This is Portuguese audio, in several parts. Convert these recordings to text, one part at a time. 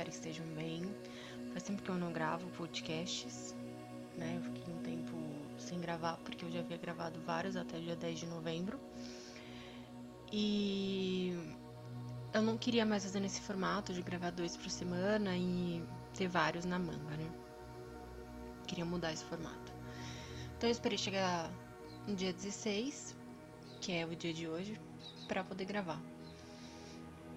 espero que estejam bem. Faz tempo que eu não gravo podcasts, né? Eu fiquei um tempo sem gravar porque eu já havia gravado vários até dia 10 de novembro. E eu não queria mais fazer nesse formato de gravar dois por semana e ter vários na manga, né? Queria mudar esse formato. Então eu esperei chegar no dia 16, que é o dia de hoje, para poder gravar.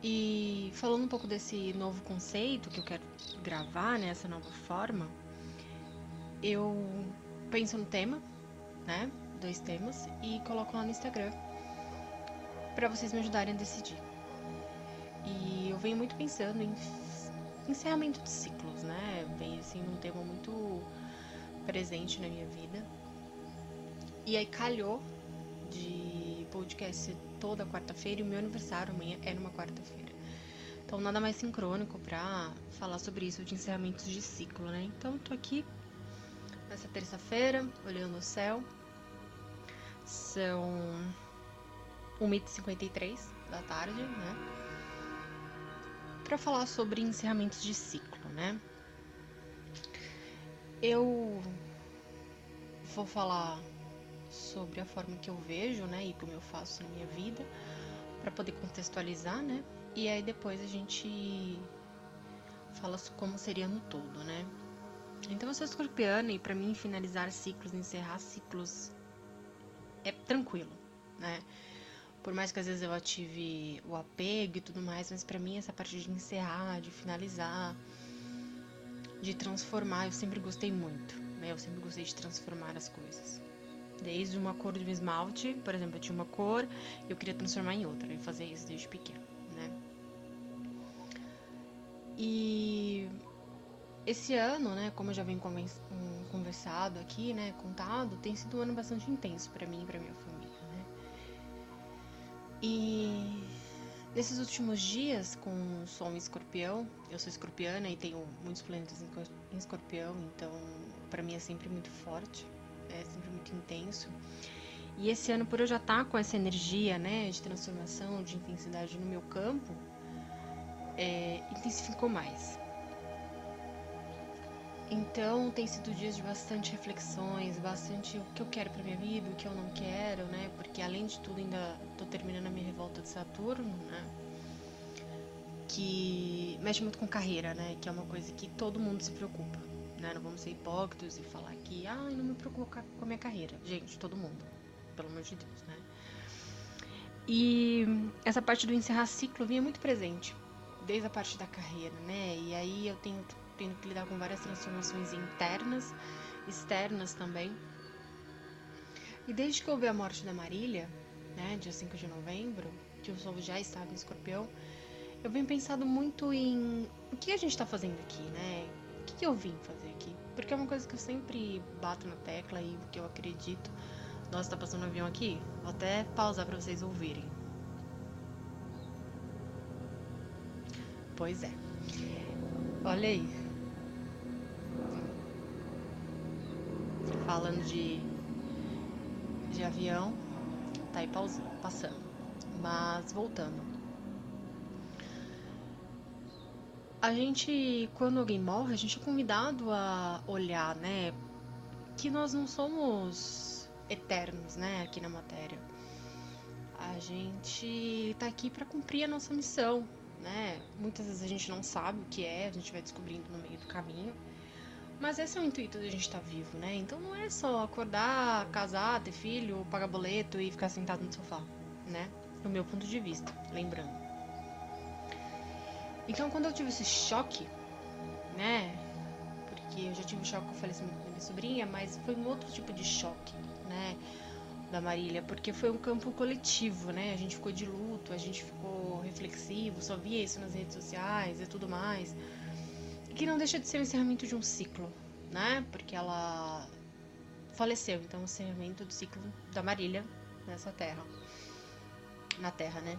E falando um pouco desse novo conceito que eu quero gravar, né, essa nova forma, eu penso no tema, né, dois temas e coloco lá no Instagram para vocês me ajudarem a decidir. E eu venho muito pensando em encerramento de ciclos, né? Vem assim um tema muito presente na minha vida. E aí calhou de podcast toda quarta-feira e o meu aniversário amanhã é numa quarta-feira. Então nada mais sincrônico pra falar sobre isso de encerramentos de ciclo, né? Então tô aqui nessa terça-feira, olhando o céu. São 1h53 da tarde, né? Para falar sobre encerramentos de ciclo, né? Eu vou falar sobre a forma que eu vejo, né, e como eu faço na minha vida, para poder contextualizar, né? E aí depois a gente fala como seria no todo, né? Então eu sou escorpiana e para mim finalizar ciclos, encerrar ciclos é tranquilo, né? Por mais que às vezes eu ative o apego e tudo mais, mas para mim essa parte de encerrar, de finalizar, de transformar, eu sempre gostei muito, né? Eu sempre gostei de transformar as coisas. Desde uma cor de um esmalte, por exemplo, eu tinha uma cor e eu queria transformar em outra, e fazer isso desde pequeno, né? E esse ano, né, como eu já venho conversado aqui, né, contado, tem sido um ano bastante intenso para mim e para minha família. E nesses últimos dias, com o Sol escorpião, eu sou escorpiana e tenho muitos planetas em escorpião, então para mim é sempre muito forte, é sempre muito intenso. E esse ano, por eu já estar tá com essa energia né, de transformação, de intensidade no meu campo, é, intensificou mais. Então, tem sido dias de bastante reflexões, bastante o que eu quero para minha vida, o que eu não quero, né? Porque além de tudo, ainda tô terminando a minha revolta de Saturno, né? Que mexe muito com carreira, né? Que é uma coisa que todo mundo se preocupa, né? Não vamos ser hipócritas e falar que, ah, não me preocupo com a minha carreira. Gente, todo mundo, pelo amor de Deus, né? E essa parte do encerrar ciclo vinha muito presente, desde a parte da carreira, né? E aí eu tenho tendo que lidar com várias transformações internas, externas também. E desde que houve a morte da Marília, né, dia 5 de novembro, que o Sol já estava em escorpião, eu venho pensando muito em o que a gente está fazendo aqui, né? O que, que eu vim fazer aqui? Porque é uma coisa que eu sempre bato na tecla e que eu acredito. Nossa, tá passando um avião aqui? Vou até pausar para vocês ouvirem. Pois é. Olha aí. falando de, de avião, tá aí pausando, passando. Mas voltando. A gente, quando alguém morre, a gente é convidado a olhar, né? Que nós não somos eternos, né? Aqui na matéria. A gente tá aqui para cumprir a nossa missão, né? Muitas vezes a gente não sabe o que é, a gente vai descobrindo no meio do caminho. Mas esse é o intuito de a gente estar tá vivo, né? Então não é só acordar, casar, ter filho, pagar boleto e ficar sentado no sofá, né? No meu ponto de vista, lembrando. Então quando eu tive esse choque, né? Porque eu já tive o choque com o falecimento da minha sobrinha, mas foi um outro tipo de choque, né? Da Marília, porque foi um campo coletivo, né? A gente ficou de luto, a gente ficou reflexivo, só via isso nas redes sociais e tudo mais que não deixa de ser o encerramento de um ciclo, né? Porque ela faleceu, então o encerramento do ciclo da Marília nessa terra. Na terra, né?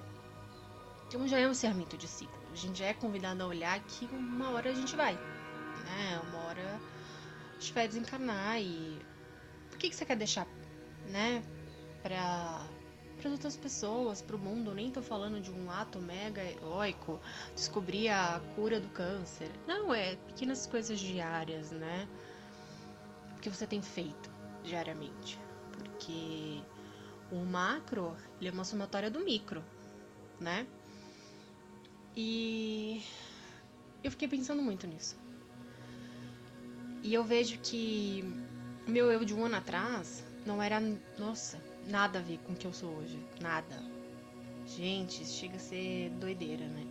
Então já é um encerramento de ciclo. A gente é convidado a olhar que uma hora a gente vai, né? Uma hora a gente vai desencarnar e o que, que você quer deixar, né? Para as outras pessoas para o mundo. Nem tô falando de um ato mega heróico, descobrir a cura do câncer. Não, é pequenas coisas diárias, né? Que você tem feito diariamente. Porque o macro, ele é uma somatória do micro, né? E eu fiquei pensando muito nisso. E eu vejo que meu eu de um ano atrás não era, nossa, nada a ver com o que eu sou hoje. Nada. Gente, chega a ser doideira, né?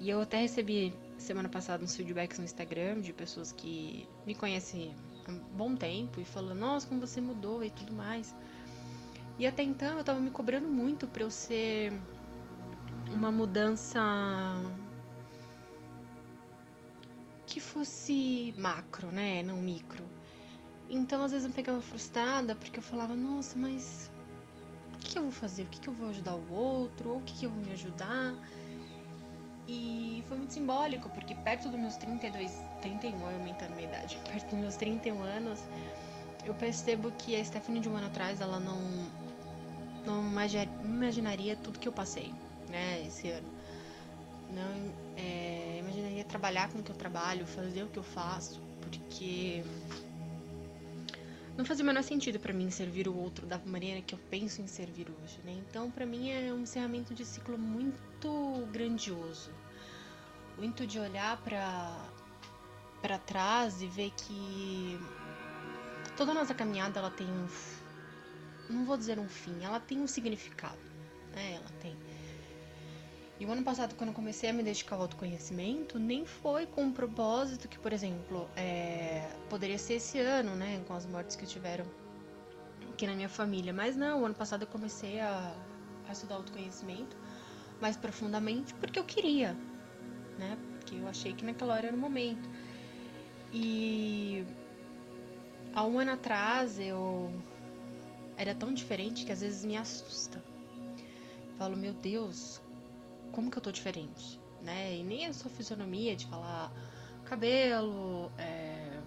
E eu até recebi semana passada uns feedbacks no Instagram de pessoas que me conhecem há um bom tempo e falando, nossa, como você mudou e tudo mais. E até então eu tava me cobrando muito pra eu ser uma mudança que fosse macro, né? Não micro. Então, às vezes eu pegava frustrada porque eu falava, nossa, mas o que, eu vou fazer? O que, eu vou ajudar o outro? Ou o que, eu vou me ajudar? E foi muito simbólico, porque perto dos meus 32, 31, aumentando minha idade, perto dos meus 31 anos, eu percebo que a Stephanie de um ano atrás, ela não, não imaginaria tudo que eu passei, né, esse ano. Não é, imaginaria trabalhar com o que eu trabalho, fazer o que eu faço, porque não fazia o menor sentido para mim servir o outro da maneira que eu penso em servir hoje, né? Então, para mim é um encerramento de ciclo muito grandioso, muito de olhar para para trás e ver que toda a nossa caminhada ela tem um não vou dizer um fim, ela tem um significado, né? Ela tem e o ano passado, quando eu comecei a me dedicar ao autoconhecimento, nem foi com um propósito que, por exemplo, é, poderia ser esse ano, né, com as mortes que tiveram aqui na minha família. Mas não, o ano passado eu comecei a, a estudar autoconhecimento mais profundamente porque eu queria, né, porque eu achei que naquela hora era o momento. E há um ano atrás eu era tão diferente que às vezes me assusta. Falo, meu Deus, como que eu tô diferente, né? E nem a sua fisionomia de falar cabelo, é,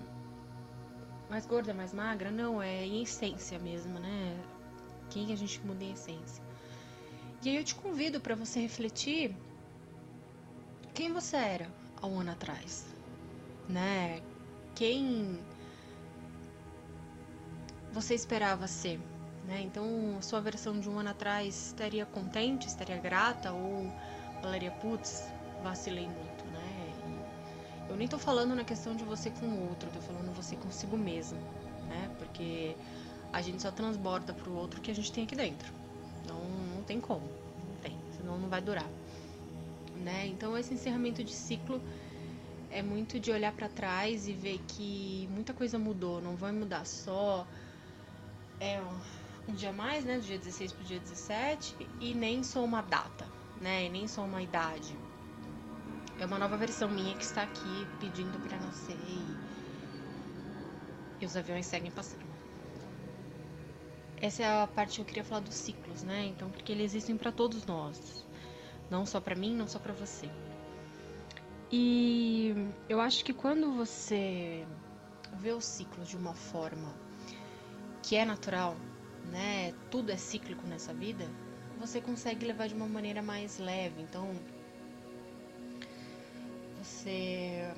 mais gorda, mais magra, não, é em essência mesmo, né? Quem a gente muda em essência. E aí eu te convido para você refletir quem você era há um ano atrás, né? Quem você esperava ser, né? Então, a sua versão de um ano atrás estaria contente, estaria grata ou falaria, putz, vacilei muito, né? E eu nem tô falando na questão de você com o outro, eu tô falando você consigo mesmo, né? Porque a gente só transborda pro outro que a gente tem aqui dentro. Não, não tem como, não tem, senão não vai durar, né? Então, esse encerramento de ciclo é muito de olhar para trás e ver que muita coisa mudou, não vai mudar só é um dia mais, né, do dia 16 pro dia 17, e nem só uma data né? E nem só uma idade. É uma nova versão minha que está aqui pedindo para nascer e... e os aviões seguem passando. Essa é a parte que eu queria falar dos ciclos, né? Então, porque eles existem para todos nós, não só para mim, não só para você. E eu acho que quando você vê os ciclos de uma forma que é natural, né? Tudo é cíclico nessa vida, você consegue levar de uma maneira mais leve. Então, você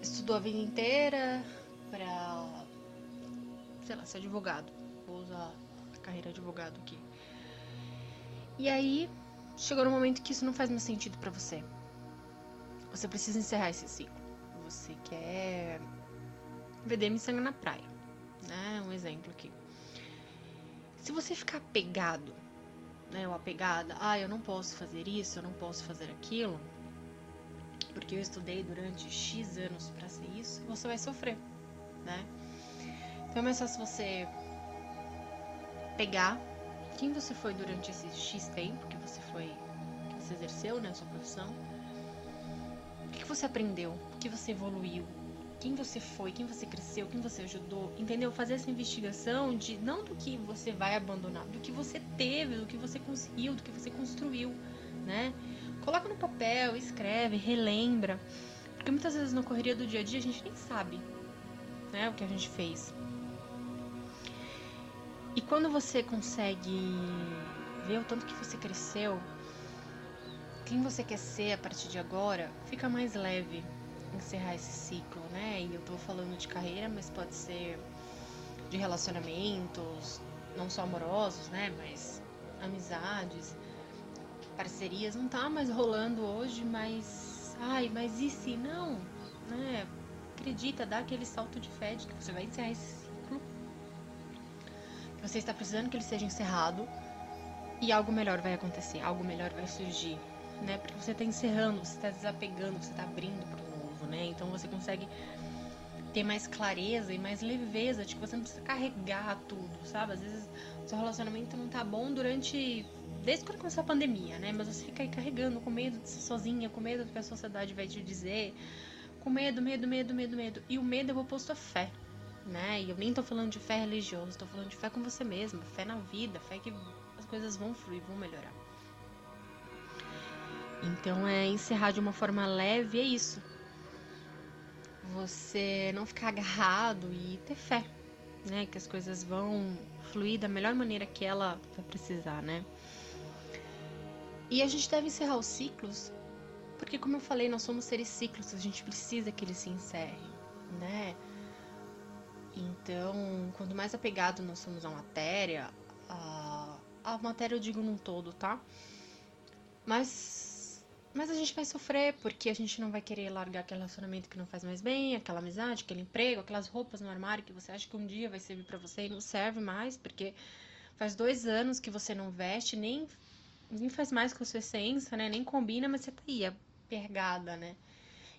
estudou a vida inteira para, sei lá, ser advogado. Vou usar a carreira de advogado aqui. E aí, chegou no momento que isso não faz mais sentido para você. Você precisa encerrar esse ciclo. Você quer vender miçanga na praia, né? Um exemplo aqui. Se você ficar apegado né, ou apegada, ah, eu não posso fazer isso, eu não posso fazer aquilo, porque eu estudei durante X anos para ser isso, você vai sofrer, né? Então é mais fácil você pegar quem você foi durante esse X tempo que você foi, que você exerceu, né, sua profissão, o que você aprendeu, o que você evoluiu, quem você foi, quem você cresceu, quem você ajudou, entendeu? Fazer essa investigação de não do que você vai abandonar, do que você teve, do que você conseguiu, do que você construiu, né? Coloca no papel, escreve, relembra, porque muitas vezes na correria do dia a dia a gente nem sabe, né, o que a gente fez. E quando você consegue vê o tanto que você cresceu, quem você quer ser a partir de agora, fica mais leve encerrar esse ciclo, né? E eu tô falando de carreira, mas pode ser de relacionamentos, não só amorosos, né? Mas amizades, parcerias. Não tá mais rolando hoje, mas. Ai, mas e se não? Né? Acredita, dá aquele salto de fé de que você vai encerrar esse ciclo. Que você está precisando que ele seja encerrado. E algo melhor vai acontecer, algo melhor vai surgir, né? Porque você está encerrando, você está desapegando, você está abrindo para novo, né? Então você consegue ter mais clareza e mais leveza de que você não precisa carregar tudo, sabe? Às vezes o seu relacionamento não tá bom durante desde quando começou a pandemia, né? Mas você fica aí carregando com medo de ser sozinha, com medo do que a sociedade vai te dizer, com medo, medo, medo, medo, medo. E o medo é o oposto à fé, né? E eu nem tô falando de fé religiosa, tô falando de fé com você mesma, fé na vida, fé que as coisas vão fluir, vão melhorar. Então é encerrar de uma forma leve, é isso você não ficar agarrado e ter fé, né? Que as coisas vão fluir da melhor maneira que ela vai precisar, né? E a gente deve encerrar os ciclos, porque como eu falei, nós somos seres ciclos, a gente precisa que eles se encerrem, né? Então, quanto mais apegado nós somos à matéria, a, a matéria eu digo num todo, tá? Mas mas a gente vai sofrer porque a gente não vai querer largar aquele relacionamento que não faz mais bem, aquela amizade, aquele emprego, aquelas roupas no armário que você acha que um dia vai servir para você e não serve mais, porque faz dois anos que você não veste, nem, nem faz mais com a sua essência, né? Nem combina, mas você tá aí, apergada, né?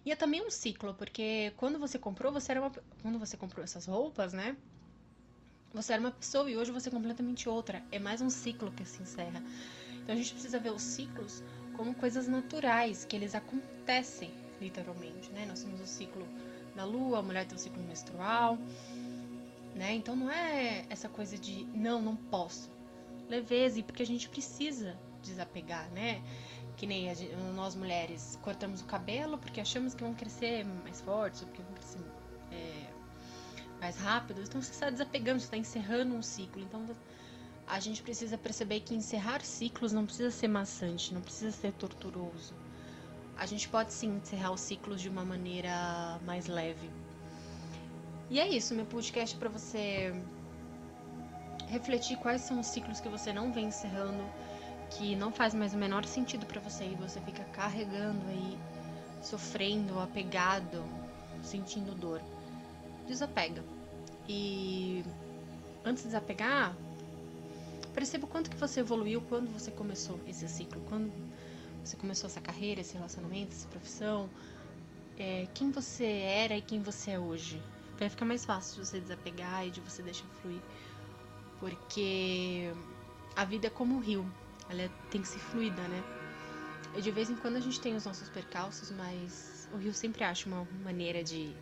E é também um ciclo, porque quando você comprou, você era uma. Quando você comprou essas roupas, né? Você era uma pessoa e hoje você é completamente outra. É mais um ciclo que se encerra. Então a gente precisa ver os ciclos como coisas naturais, que eles acontecem literalmente, né? Nós temos o ciclo da lua, a mulher tem o ciclo menstrual, né? Então não é essa coisa de não, não posso. Leveza, porque a gente precisa desapegar, né? Que nem gente, nós mulheres cortamos o cabelo porque achamos que vão crescer mais fortes, ou porque vão crescer é, mais rápido. Então você está desapegando, você está encerrando um ciclo. Então a gente precisa perceber que encerrar ciclos não precisa ser maçante, não precisa ser torturoso. A gente pode sim encerrar os ciclos de uma maneira mais leve. E é isso, meu podcast para você refletir quais são os ciclos que você não vem encerrando, que não faz mais o menor sentido para você e você fica carregando aí, sofrendo, apegado, sentindo dor. Desapega. E antes de desapegar, Perceba o quanto que você evoluiu quando você começou esse ciclo, quando você começou essa carreira, esse relacionamento, essa profissão, é, quem você era e quem você é hoje. Vai ficar mais fácil de você desapegar e de você deixar fluir. Porque a vida é como um rio, ela tem que ser fluida, né? E de vez em quando a gente tem os nossos percalços, mas o rio sempre acha uma maneira de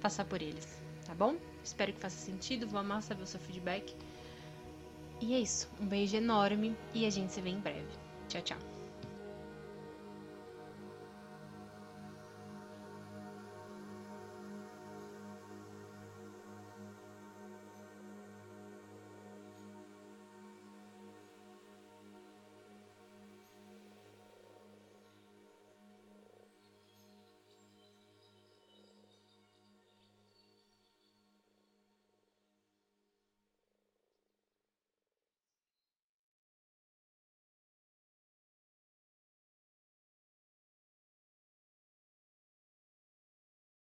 passar por eles, tá bom? Espero que faça sentido, vou amar saber o seu feedback. E é isso. Um beijo enorme e a gente se vê em breve. Tchau, tchau.